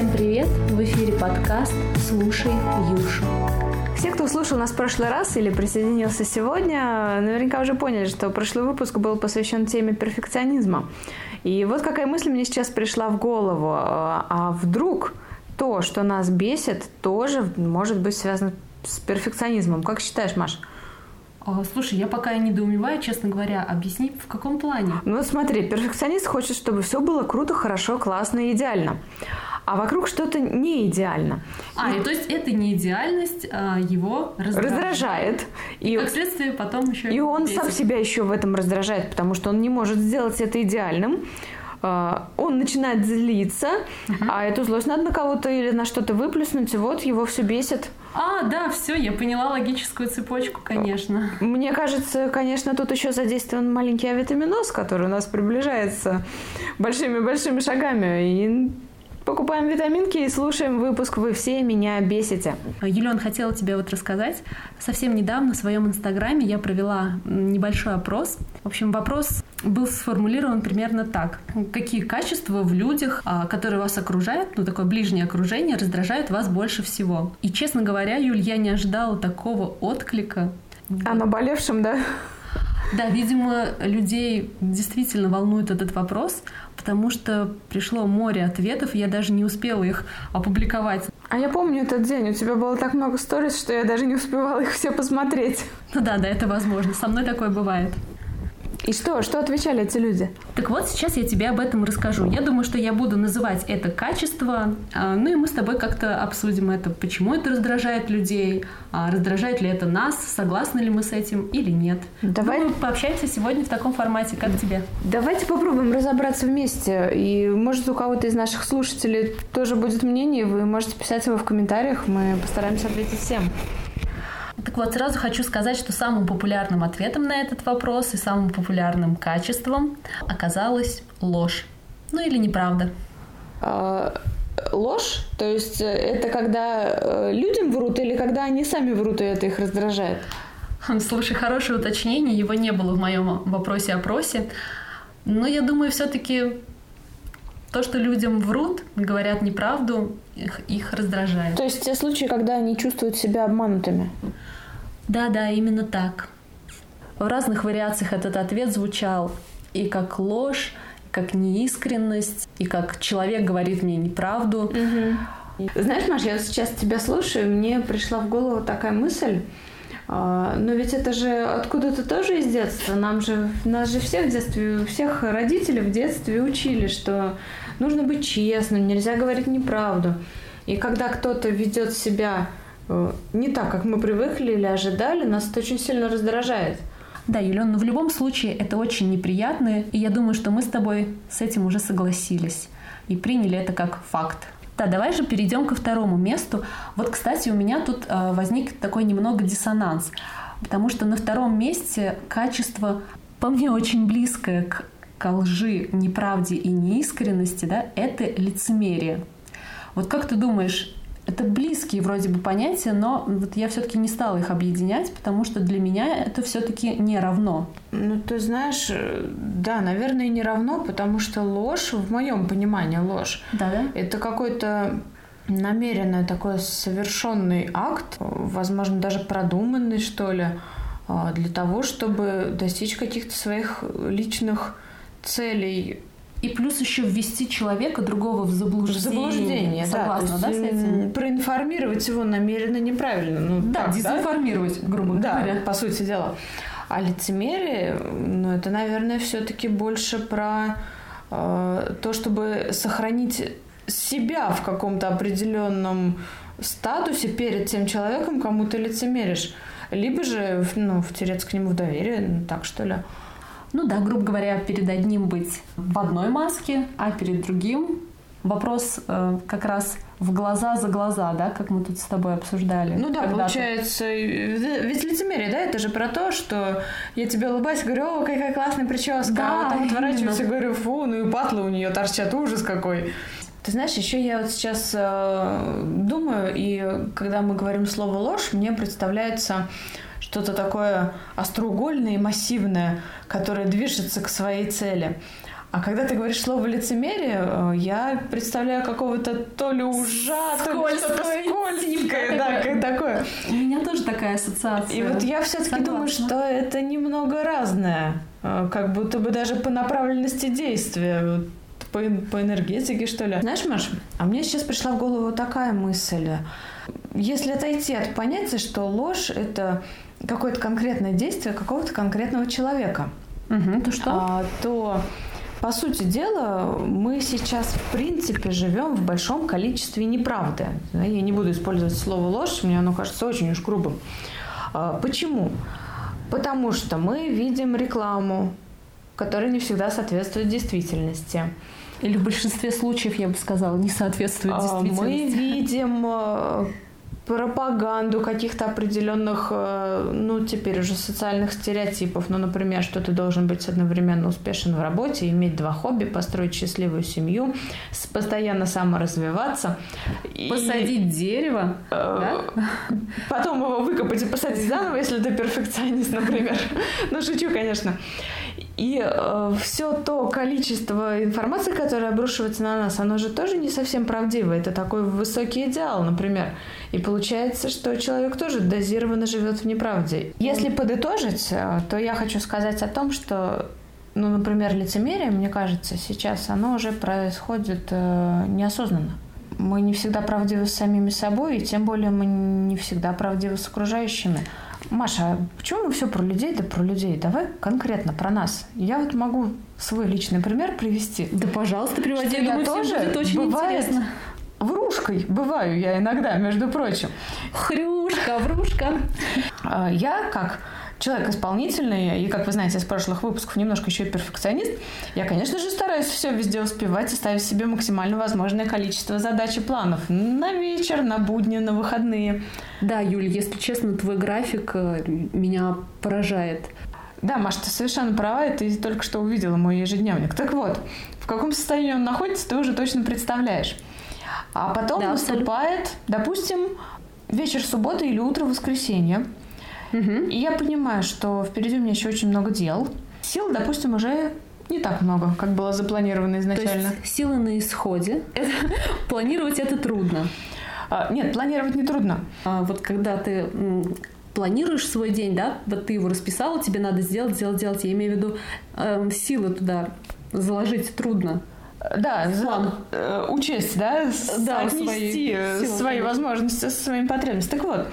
Всем привет! В эфире подкаст «Слушай Юшу». Все, кто слушал нас в прошлый раз или присоединился сегодня, наверняка уже поняли, что прошлый выпуск был посвящен теме перфекционизма. И вот какая мысль мне сейчас пришла в голову. А вдруг то, что нас бесит, тоже может быть связано с перфекционизмом? Как считаешь, Маш? А, слушай, я пока недоумеваю, честно говоря. Объясни, в каком плане? Ну, смотри, перфекционист хочет, чтобы все было круто, хорошо, классно и идеально а вокруг что-то не идеально. А, и, и то есть это не идеальность а его раздражает. Раздражает. И, как следствие потом еще... И он бесит. сам себя еще в этом раздражает, потому что он не может сделать это идеальным. А, он начинает злиться, uh-huh. а эту злость надо на кого-то или на что-то выплеснуть, и вот его все бесит. А, да, все, я поняла логическую цепочку, конечно. Мне кажется, конечно, тут еще задействован маленький авитаминоз, который у нас приближается большими-большими шагами. И Покупаем витаминки и слушаем выпуск «Вы все меня бесите». Юлиан, хотела тебе вот рассказать. Совсем недавно в своем инстаграме я провела небольшой опрос. В общем, вопрос был сформулирован примерно так. Какие качества в людях, а, которые вас окружают, ну такое ближнее окружение, раздражают вас больше всего? И, честно говоря, Юль, я не ожидала такого отклика. А наболевшим, да? Да, видимо, людей действительно волнует этот вопрос, потому что пришло море ответов, и я даже не успела их опубликовать. А я помню этот день, у тебя было так много сториз, что я даже не успевала их все посмотреть. Ну да, да, это возможно. Со мной такое бывает. И что? Что отвечали эти люди? Так вот, сейчас я тебе об этом расскажу. Я думаю, что я буду называть это качество, а, ну и мы с тобой как-то обсудим это, почему это раздражает людей, а, раздражает ли это нас, согласны ли мы с этим или нет. Давай ну, пообщаемся сегодня в таком формате. Как тебе? Давайте попробуем разобраться вместе. И может у кого-то из наших слушателей тоже будет мнение, вы можете писать его в комментариях, мы постараемся ответить всем. Так вот, сразу хочу сказать, что самым популярным ответом на этот вопрос и самым популярным качеством оказалась ложь. Ну или неправда. А, ложь? То есть э, это когда э, людям врут или когда они сами врут, и это их раздражает? Слушай, хорошее уточнение, его не было в моем вопросе-опросе. Но я думаю, все-таки то, что людям врут, говорят неправду, их, их раздражает. То есть те случаи, когда они чувствуют себя обманутыми? Да, да, именно так. В разных вариациях этот ответ звучал и как ложь, как неискренность, и как человек говорит мне неправду. Угу. Знаешь, Маш, я сейчас тебя слушаю, мне пришла в голову такая мысль, а, но ведь это же откуда-то тоже из детства. Нам же, нас же всех в детстве, всех родителей в детстве учили, что нужно быть честным, нельзя говорить неправду. И когда кто-то ведет себя не так, как мы привыкли или ожидали, нас это очень сильно раздражает. Да, Юлен, но в любом случае это очень неприятно, и я думаю, что мы с тобой с этим уже согласились и приняли это как факт. Да, давай же перейдем ко второму месту. Вот, кстати, у меня тут э, возник такой немного диссонанс, потому что на втором месте качество, по мне, очень близкое к к лжи, неправде и неискренности, да, это лицемерие. Вот как ты думаешь, это близкие вроде бы понятия, но вот я все-таки не стала их объединять, потому что для меня это все-таки не равно. Ну, ты знаешь, э, да, наверное, не равно, потому что ложь, в моем понимании ложь, да, да? это какой-то намеренный такой совершенный акт, возможно, даже продуманный, что ли, а, для того, чтобы достичь каких-то своих личных целей и плюс еще ввести человека другого в заблуждение. В заблуждение, Согласна, да, да, с этим? Проинформировать его намеренно неправильно. Ну, да, так, дезинформировать, да? грубо да, говоря. по сути дела. А лицемерие, ну, это, наверное, все-таки больше про э, то, чтобы сохранить себя в каком-то определенном статусе перед тем человеком, кому ты лицемеришь. Либо же, ну, втереться к нему в доверие, ну, так что ли. Ну да, грубо говоря, перед одним быть в одной маске, а перед другим вопрос э, как раз в глаза за глаза, да, как мы тут с тобой обсуждали. Ну да, получается, ведь лицемерие, да, это же про то, что я тебе улыбаюсь, говорю, о, какая классная прическа, да, а потом отворачиваюсь и говорю, фу, ну и патлы у нее торчат, ужас какой. Ты знаешь, еще я вот сейчас э, думаю, и когда мы говорим слово ложь, мне представляется что-то такое остроугольное и массивное, которое движется к своей цели. А когда ты говоришь слово лицемерие, э, я представляю какого-то то ли ужа, то ли что-то скользкое, да, как такое. У меня тоже такая ассоциация. И вот я все-таки думаю, что это немного разное. Э, как будто бы даже по направленности действия по, по энергетике, что ли. Знаешь, Маш, а мне сейчас пришла в голову такая мысль. Если отойти от понятия, что ложь – это какое-то конкретное действие какого-то конкретного человека, угу, то что? А, то по сути дела, мы сейчас, в принципе, живем в большом количестве неправды. Я не буду использовать слово ложь, мне оно кажется очень уж грубым. А, почему? Потому что мы видим рекламу, которая не всегда соответствует действительности. Или в большинстве случаев, я бы сказала, не соответствует а, действительности. Мы видим э, пропаганду каких-то определенных, э, ну, теперь уже социальных стереотипов. Ну, например, что ты должен быть одновременно успешен в работе, иметь два хобби, построить счастливую семью, постоянно саморазвиваться. Посадить и, дерево, э, да? Потом его выкопать и посадить заново, если ты перфекционист, например. Ну, шучу, конечно. И э, все то количество информации, которое обрушивается на нас, оно же тоже не совсем правдиво. Это такой высокий идеал, например. И получается, что человек тоже дозированно живет в неправде. Если подытожить, э, то я хочу сказать о том, что ну, например, лицемерие, мне кажется, сейчас оно уже происходит э, неосознанно. Мы не всегда правдивы с самими собой, и тем более мы не всегда правдивы с окружающими. Маша, почему мы все про людей, да про людей? Давай конкретно про нас. Я вот могу свой личный пример привести. Да, пожалуйста, приводи. Что я, тоже будет очень бывает, интересно. Врушкой бываю я иногда, между прочим. Хрюшка, врушка. А, я как человек исполнительный, и, как вы знаете из прошлых выпусков, немножко еще и перфекционист, я, конечно же, стараюсь все везде успевать и ставить себе максимально возможное количество задач и планов на вечер, на будни, на выходные. Да, Юль, если честно, твой график э, меня поражает. Да, Маша, ты совершенно права, и ты только что увидела мой ежедневник. Так вот, в каком состоянии он находится, ты уже точно представляешь. А потом да, наступает, абсолютно. допустим, вечер субботы или утро воскресенья. Угу. И я понимаю, что впереди у меня еще очень много дел. Сил, допустим, уже не так много, как было запланировано изначально. То есть силы на исходе. Планировать это трудно. А, нет, планировать не трудно. А вот когда ты планируешь свой день, да, вот ты его расписала, тебе надо сделать, сделать, сделать. Я имею в виду э, силы туда заложить трудно. Да, план. Э, учесть, да, да свои, свои возможности со своими потребностями. Так вот,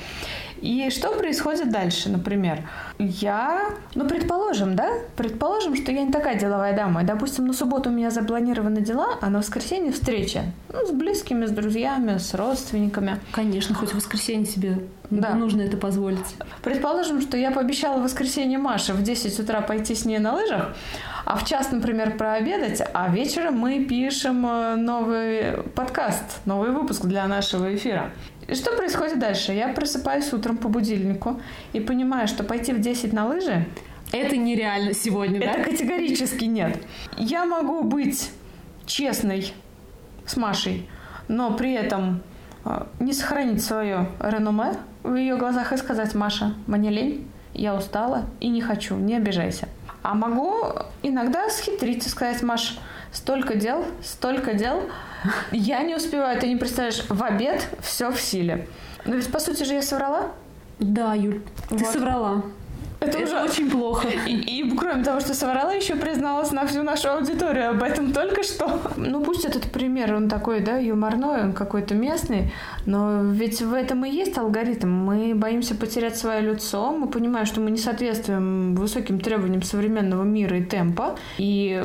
и что происходит дальше, например? Я, ну, предположим, да, предположим, что я не такая деловая дама. Допустим, на субботу у меня запланированы дела, а на воскресенье встреча. Ну, с близкими, с друзьями, с родственниками. Конечно, хоть в воскресенье себе да. нужно это позволить. Предположим, что я пообещала в воскресенье Маше в 10 утра пойти с ней на лыжах, а в час, например, прообедать, а вечером мы пишем э, новый подкаст, новый выпуск для нашего эфира. И что происходит дальше? Я просыпаюсь утром по будильнику и понимаю, что пойти в 10 на лыжи это нереально сегодня, да? Это категорически нет. Я могу быть честной с Машей, но при этом э, не сохранить свое реноме в ее глазах и сказать, Маша, мне лень, я устала и не хочу, не обижайся. А могу иногда схитрить и сказать, Маш, столько дел, столько дел, я не успеваю, ты не представляешь, в обед все в силе. Но ведь по сути же я соврала. Да, Юль, вот. ты соврала. Это, это уже очень плохо. И, и кроме того, что соврала, еще призналась на всю нашу аудиторию об этом только что. Ну, пусть этот пример, он такой, да, юморной, он какой-то местный, но ведь в этом и есть алгоритм. Мы боимся потерять свое лицо, мы понимаем, что мы не соответствуем высоким требованиям современного мира и темпа, и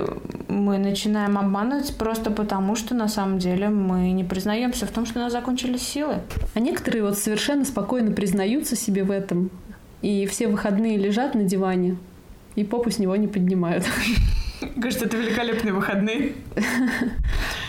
мы начинаем обманывать просто потому, что на самом деле мы не признаемся в том, что у нас закончились силы. А некоторые вот совершенно спокойно признаются себе в этом, и все выходные лежат на диване, и попу с него не поднимают. Кажется, это великолепные выходные.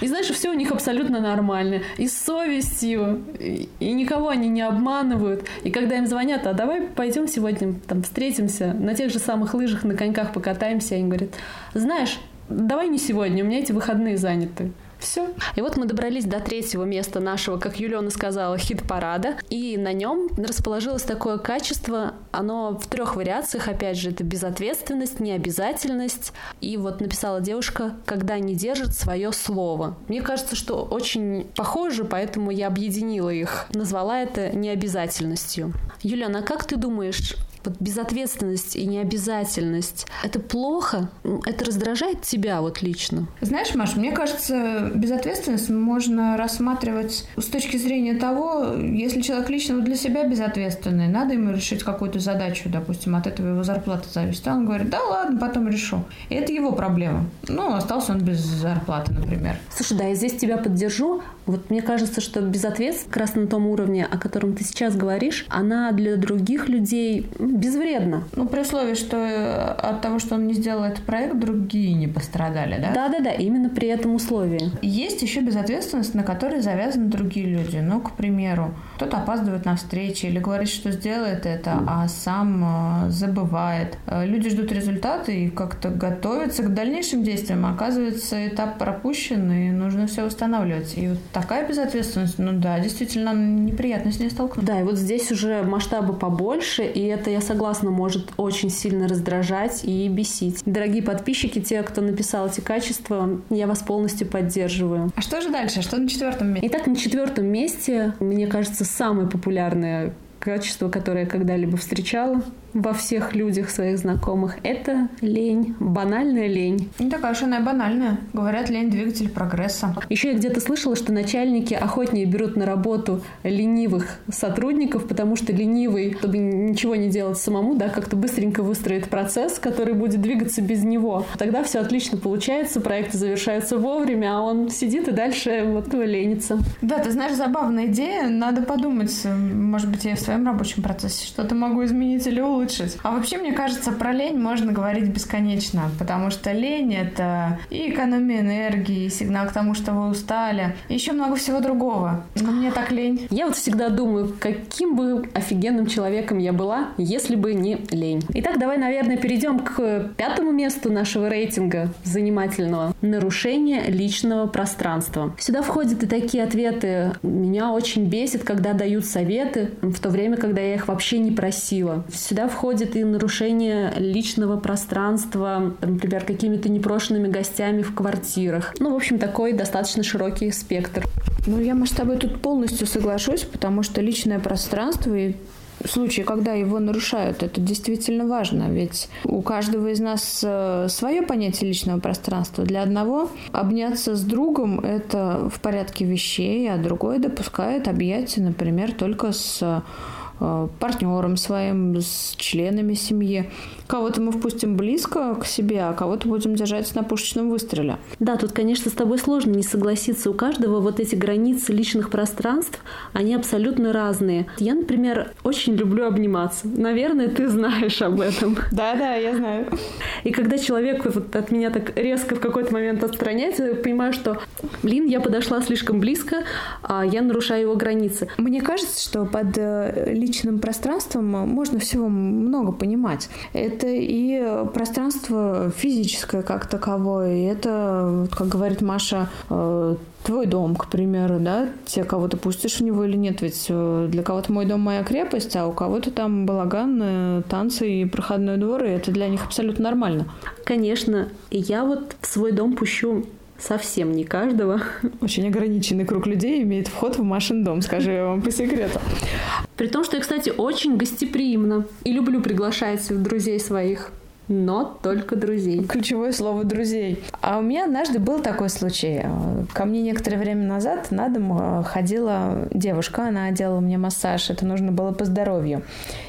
И знаешь, все у них абсолютно нормально. И с совестью, и, никого они не обманывают. И когда им звонят, а давай пойдем сегодня там встретимся, на тех же самых лыжах, на коньках покатаемся, они говорят, знаешь, давай не сегодня, у меня эти выходные заняты. Все. И вот мы добрались до третьего места нашего, как Юлиона сказала, хит-парада. И на нем расположилось такое качество, оно в трех вариациях, опять же, это безответственность, необязательность. И вот написала девушка, когда не держит свое слово. Мне кажется, что очень похоже, поэтому я объединила их. Назвала это необязательностью. Юлиана, а как ты думаешь, вот безответственность и необязательность, это плохо? Это раздражает тебя вот лично? Знаешь, Маш, мне кажется, безответственность можно рассматривать с точки зрения того, если человек лично для себя безответственный, надо ему решить какую-то задачу, допустим, от этого его зарплата зависит. А он говорит, да ладно, потом решу. И это его проблема. Ну, остался он без зарплаты, например. Слушай, да, я здесь тебя поддержу. Вот мне кажется, что безответственность как раз на том уровне, о котором ты сейчас говоришь, она для других людей безвредно. Ну, при условии, что э, от того, что он не сделал этот проект, другие не пострадали, да? Да-да-да, именно при этом условии. Есть еще безответственность, на которой завязаны другие люди. Ну, к примеру, кто-то опаздывает на встречи или говорит, что сделает это, а сам э, забывает. Э, люди ждут результаты и как-то готовятся к дальнейшим действиям. Оказывается, этап пропущен, и нужно все устанавливать. И вот такая безответственность, ну да, действительно, неприятно с ней столкнуться. Да, и вот здесь уже масштабы побольше, и это, я согласна, может очень сильно раздражать и бесить. Дорогие подписчики, те, кто написал эти качества, я вас полностью поддерживаю. А что же дальше? Что на четвертом месте? Итак, на четвертом месте, мне кажется, самое популярное качество, которое я когда-либо встречала во всех людях своих знакомых, это лень. Банальная лень. Не такая уж она и банальная. Говорят, лень – двигатель прогресса. Еще я где-то слышала, что начальники охотнее берут на работу ленивых сотрудников, потому что ленивый, чтобы ничего не делать самому, да, как-то быстренько выстроит процесс, который будет двигаться без него. Тогда все отлично получается, проекты завершаются вовремя, а он сидит и дальше вот ленится. Да, ты знаешь, забавная идея. Надо подумать, может быть, я в своем рабочем процессе что-то могу изменить или улучшить улучшить. А вообще, мне кажется, про лень можно говорить бесконечно, потому что лень — это и экономия энергии, и сигнал к тому, что вы устали, и еще много всего другого. Но мне так лень. Я вот всегда думаю, каким бы офигенным человеком я была, если бы не лень. Итак, давай, наверное, перейдем к пятому месту нашего рейтинга занимательного. Нарушение личного пространства. Сюда входят и такие ответы. Меня очень бесит, когда дают советы, в то время, когда я их вообще не просила. Сюда входит и нарушение личного пространства, например, какими-то непрошенными гостями в квартирах. Ну, в общем, такой достаточно широкий спектр. Ну, я, тобой тут полностью соглашусь, потому что личное пространство и в случае, когда его нарушают, это действительно важно, ведь у каждого из нас э, свое понятие личного пространства. Для одного обняться с другом – это в порядке вещей, а другой допускает объятия, например, только с партнером своим, с членами семьи. Кого-то мы впустим близко к себе, а кого-то будем держать на пушечном выстреле. Да, тут, конечно, с тобой сложно не согласиться. У каждого вот эти границы личных пространств, они абсолютно разные. Я, например, очень люблю обниматься. Наверное, ты знаешь об этом. Да, да, я знаю. И когда человек вот от меня так резко в какой-то момент отстраняется, я понимаю, что, блин, я подошла слишком близко, а я нарушаю его границы. Мне кажется, что под э, личным пространством можно всего много понимать. Это и пространство физическое как таковое, и это, как говорит Маша, э, твой дом, к примеру, да, те, кого ты пустишь в него или нет, ведь э, для кого-то мой дом моя крепость, а у кого-то там балаган, э, танцы и проходной двор, и это для них абсолютно нормально. Конечно, я вот в свой дом пущу совсем не каждого. Очень ограниченный круг людей имеет вход в Машин дом, скажу я вам по секрету. При том, что я, кстати, очень гостеприимна и люблю приглашать друзей своих но только друзей. Ключевое слово «друзей». А у меня однажды был такой случай. Ко мне некоторое время назад на дом э, ходила девушка, она делала мне массаж, это нужно было по здоровью.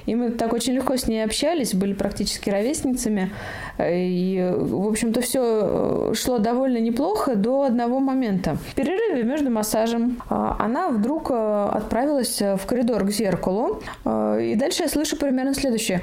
И мы так очень легко с ней общались, были практически ровесницами, и, в общем-то, все э, шло довольно неплохо до одного момента. В перерыве между массажем э, она вдруг отправилась в коридор к зеркалу, и дальше я слышу примерно следующее.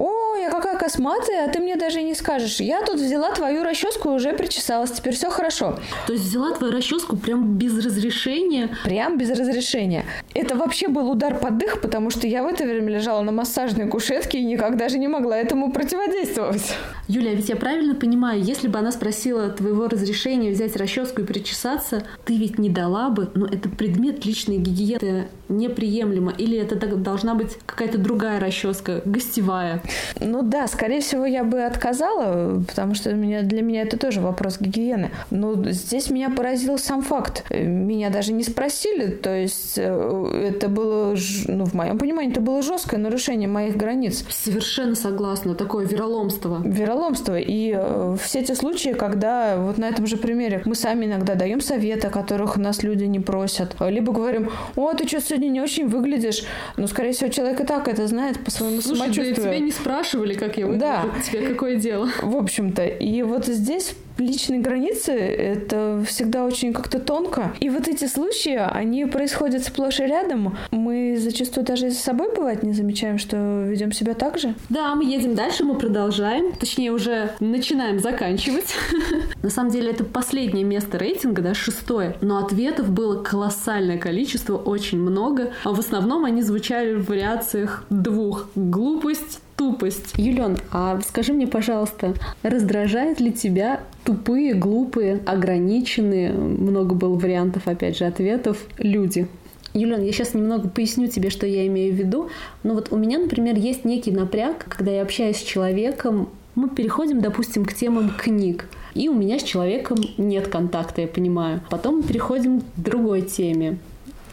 О, я какая косматая, а ты мне даже не скажешь. Я тут взяла твою расческу и уже причесалась, теперь все хорошо. То есть взяла твою расческу прям без разрешения? Прям без разрешения. Это вообще был удар под дых, потому что я в это время лежала на массажной кушетке и никак даже не могла этому противодействовать. Юля, ведь я правильно понимаю, если бы она спросила твоего разрешения взять расческу и причесаться, ты ведь не дала бы, но это предмет личной гигиены неприемлемо, или это должна быть какая-то другая расческа, гостевая? Ну да, скорее всего, я бы отказала, потому что меня, для меня это тоже вопрос гигиены. Но здесь меня поразил сам факт. Меня даже не спросили, то есть э, это было, ну, в моем понимании, это было жесткое нарушение моих границ. Совершенно согласна, такое вероломство. Вероломство. И э, все эти случаи, когда вот на этом же примере мы сами иногда даем советы, о которых нас люди не просят, либо говорим, о, ты что сегодня не очень выглядишь, но, скорее всего, человек и так это знает по своему Слушай, самочувствию. Да, тебя не спрашивали, как я выгляжу. Да. Тебе какое дело? В общем-то. И вот здесь личные границы — это всегда очень как-то тонко. И вот эти случаи, они происходят сплошь и рядом. Мы зачастую даже за собой, бывает, не замечаем, что ведем себя так же. Да, мы едем дальше, мы продолжаем. Точнее, уже начинаем заканчивать. На самом деле, это последнее место рейтинга, да, шестое. Но ответов было колоссальное количество, очень много. А в основном они звучали в вариациях двух. Глупость, тупость. Юлен, а скажи мне, пожалуйста, раздражает ли тебя тупые, глупые, ограниченные, много было вариантов, опять же, ответов, люди? Юлен, я сейчас немного поясню тебе, что я имею в виду. Но вот у меня, например, есть некий напряг, когда я общаюсь с человеком, мы переходим, допустим, к темам книг. И у меня с человеком нет контакта, я понимаю. Потом мы переходим к другой теме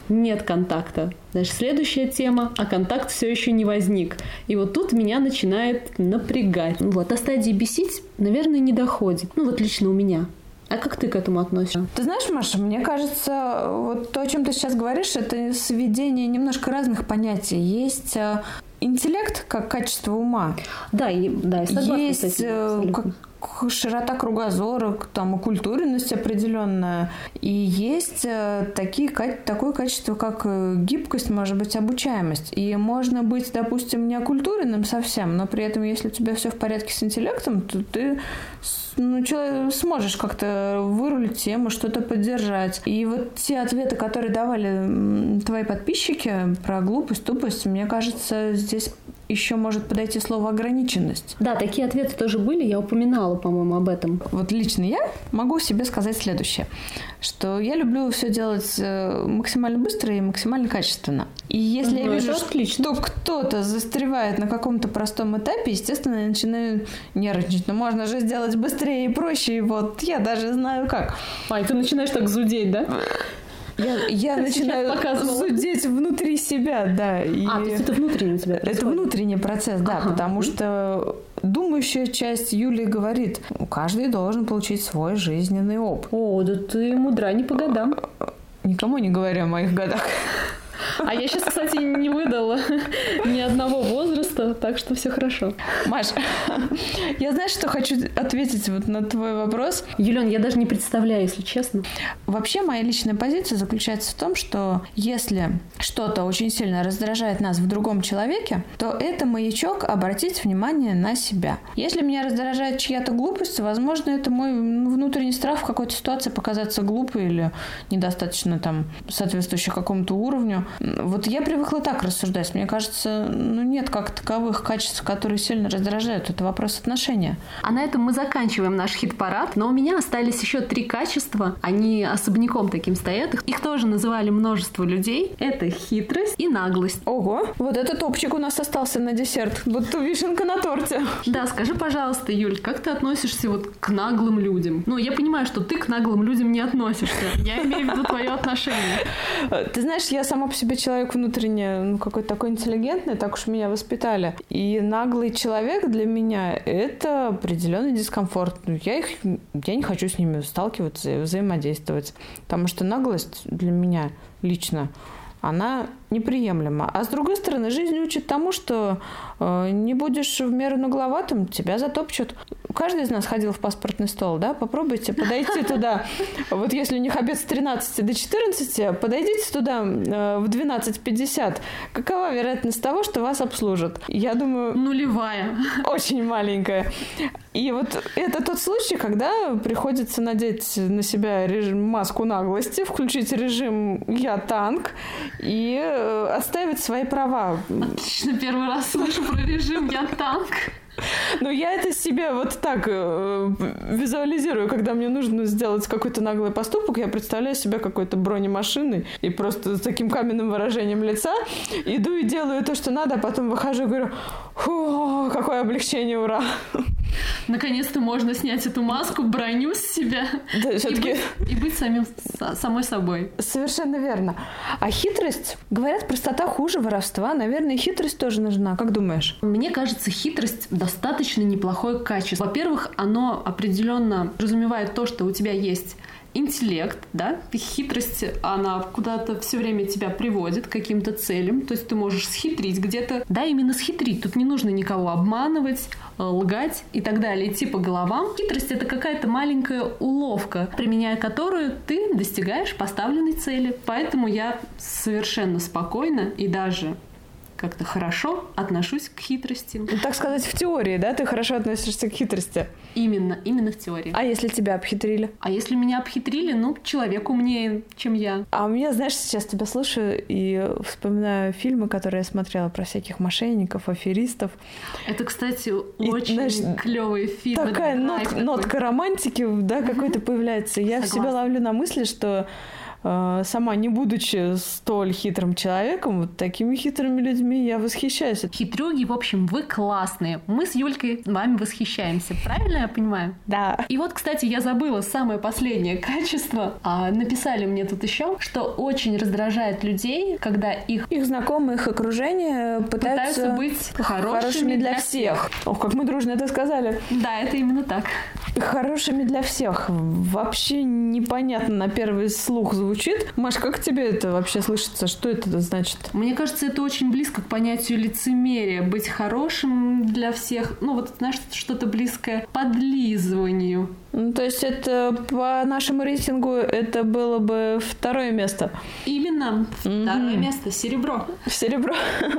нет контакта. Значит, следующая тема, а контакт все еще не возник. И вот тут меня начинает напрягать. Ну вот, до стадии бесить, наверное, не доходит. Ну вот лично у меня. А как ты к этому относишься? Ты знаешь, Маша, мне кажется, вот то, о чем ты сейчас говоришь, это сведение немножко разных понятий. Есть э, интеллект как качество ума. Да, и, да, я согласна Есть с этим, э, как, широта кругозора, там окультуренность определенная. И есть э, такие, такое качество, как э, гибкость, может быть, обучаемость. И можно быть, допустим, не окультуренным совсем, но при этом, если у тебя все в порядке с интеллектом, то ты ну, сможешь как-то вырулить тему, что-то поддержать. И вот те ответы, которые давали твои подписчики про глупость, тупость, мне кажется, здесь еще может подойти слово ограниченность. Да, такие ответы тоже были, я упоминала, по-моему, об этом. Вот лично я могу себе сказать следующее, что я люблю все делать э, максимально быстро и максимально качественно. И если угу, я вижу, что кто-то застревает на каком-то простом этапе, естественно, я начинаю нервничать. Но можно же сделать быстрее и проще, и вот я даже знаю как. А, и ты начинаешь так зудеть, да? Я, я начинаю зудеть внутри себя, да. И а, то есть это внутренний тебя Это внутренний процесс, да, ага. потому что думающая часть Юлии говорит, каждый должен получить свой жизненный опыт. О, да ты мудра не по годам. Никому не говорю о моих годах. А я сейчас, кстати, не выдала ни одного возраста, так что все хорошо. Маш, я знаешь, что хочу ответить вот на твой вопрос? Юлен, я даже не представляю, если честно. Вообще, моя личная позиция заключается в том, что если что-то очень сильно раздражает нас в другом человеке, то это маячок обратить внимание на себя. Если меня раздражает чья-то глупость, возможно, это мой внутренний страх в какой-то ситуации показаться глупой или недостаточно там соответствующей какому-то уровню. Вот я привыкла так рассуждать. Мне кажется, ну нет как таковых качеств, которые сильно раздражают. Это вопрос отношения. А на этом мы заканчиваем наш хит-парад. Но у меня остались еще три качества. Они особняком таким стоят. Их тоже называли множество людей. Это хитрость и наглость. Ого, вот этот топчик у нас остался на десерт. Вот вишенка на торте. Да, скажи, пожалуйста, Юль, как ты относишься вот к наглым людям? Ну, я понимаю, что ты к наглым людям не относишься. Я имею в виду твое отношение. Ты знаешь, я сама по себе человек внутренне ну, какой-то такой интеллигентный, так уж меня воспитали. И наглый человек для меня — это определенный дискомфорт. Ну, я, их, я не хочу с ними сталкиваться и взаимодействовать. Потому что наглость для меня лично она неприемлема. А с другой стороны, жизнь учит тому, что э, не будешь в меру нагловатым, тебя затопчут. Каждый из нас ходил в паспортный стол, да? Попробуйте подойти туда. Вот если у них обед с 13 до 14, подойдите туда э, в 12.50. Какова вероятность того, что вас обслужат? Я думаю... Нулевая. Очень маленькая. И вот это тот случай, когда приходится надеть на себя режим, маску наглости, включить режим «я танк» и э, отставить свои права. Отлично, первый раз слышу про режим «я танк». Ну, я это себе вот так э, визуализирую, когда мне нужно сделать какой-то наглый поступок, я представляю себя какой-то бронемашиной и просто с таким каменным выражением лица иду и делаю то, что надо, а потом выхожу и говорю, фу, какое облегчение, ура. Наконец-то можно снять эту маску, броню с себя да, и, быть, и быть самим, самой собой. Совершенно верно. А хитрость, говорят, простота хуже воровства. Наверное, хитрость тоже нужна. Как думаешь? Мне кажется, хитрость достаточно неплохое качество. Во-первых, оно определенно разумевает то, что у тебя есть интеллект, да, хитрость, она куда-то все время тебя приводит к каким-то целям, то есть ты можешь схитрить где-то, да, именно схитрить, тут не нужно никого обманывать, э, лгать и так далее, идти по головам. Хитрость — это какая-то маленькая уловка, применяя которую ты достигаешь поставленной цели. Поэтому я совершенно спокойно и даже как-то хорошо отношусь к хитрости. Ну, так сказать, в теории, да, ты хорошо относишься к хитрости? Именно, именно в теории. А если тебя обхитрили? А если меня обхитрили, ну, человек умнее, чем я. А у меня, знаешь, сейчас тебя слушаю и вспоминаю фильмы, которые я смотрела про всяких мошенников, аферистов. Это, кстати, и, очень знаешь, клевые фильмы. Такая нот, нотка романтики, да, какой-то появляется. Я Согласна. себя ловлю на мысли, что сама не будучи столь хитрым человеком, вот такими хитрыми людьми я восхищаюсь. Хитрюги, в общем, вы классные. Мы с Юлькой вами восхищаемся. Правильно я понимаю? Да. И вот, кстати, я забыла самое последнее качество. А написали мне тут еще, что очень раздражает людей, когда их... Их знакомые, их окружение пытаются, пытаются быть хорошими, хорошими для, для всех. всех. Ох, как мы дружно это сказали. Да, это именно так. Хорошими для всех. Вообще непонятно на первый слух звучит. Маш, как тебе это вообще слышится? Что это значит? Мне кажется, это очень близко к понятию лицемерия. Быть хорошим для всех. Ну, вот, знаешь, что-то близкое подлизыванию. Ну, то есть это по нашему рейтингу это было бы второе место. Именно. Второе mm-hmm. место. Серебро. Серебро.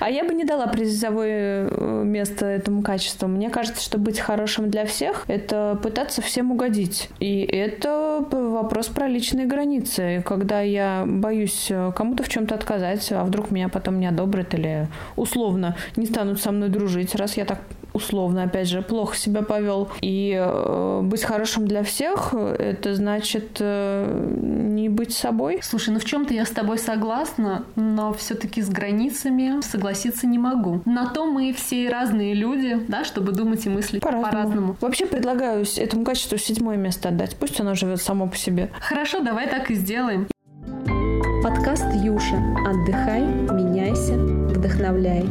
А я бы не дала призовое э, место этому качеству. Мне кажется, что быть хорошим для всех — это пытаться всем угодить. И это вопрос про личные границы. Когда я боюсь э, кому-то в чем-то отказать, а вдруг меня потом не одобрят или условно не станут со мной дружить, раз я так условно, опять же, плохо себя повел. И э, быть хорошим для всех, это значит э, не быть собой. Слушай, ну в чем-то я с тобой согласна, но все-таки с границами согласиться не могу. На то мы все разные люди, да, чтобы думать и мыслить по-разному. по-разному. Вообще предлагаю этому качеству седьмое место отдать. Пусть оно живет само по себе. Хорошо, давай так и сделаем. Подкаст Юша. Отдыхай, меняйся, вдохновляй.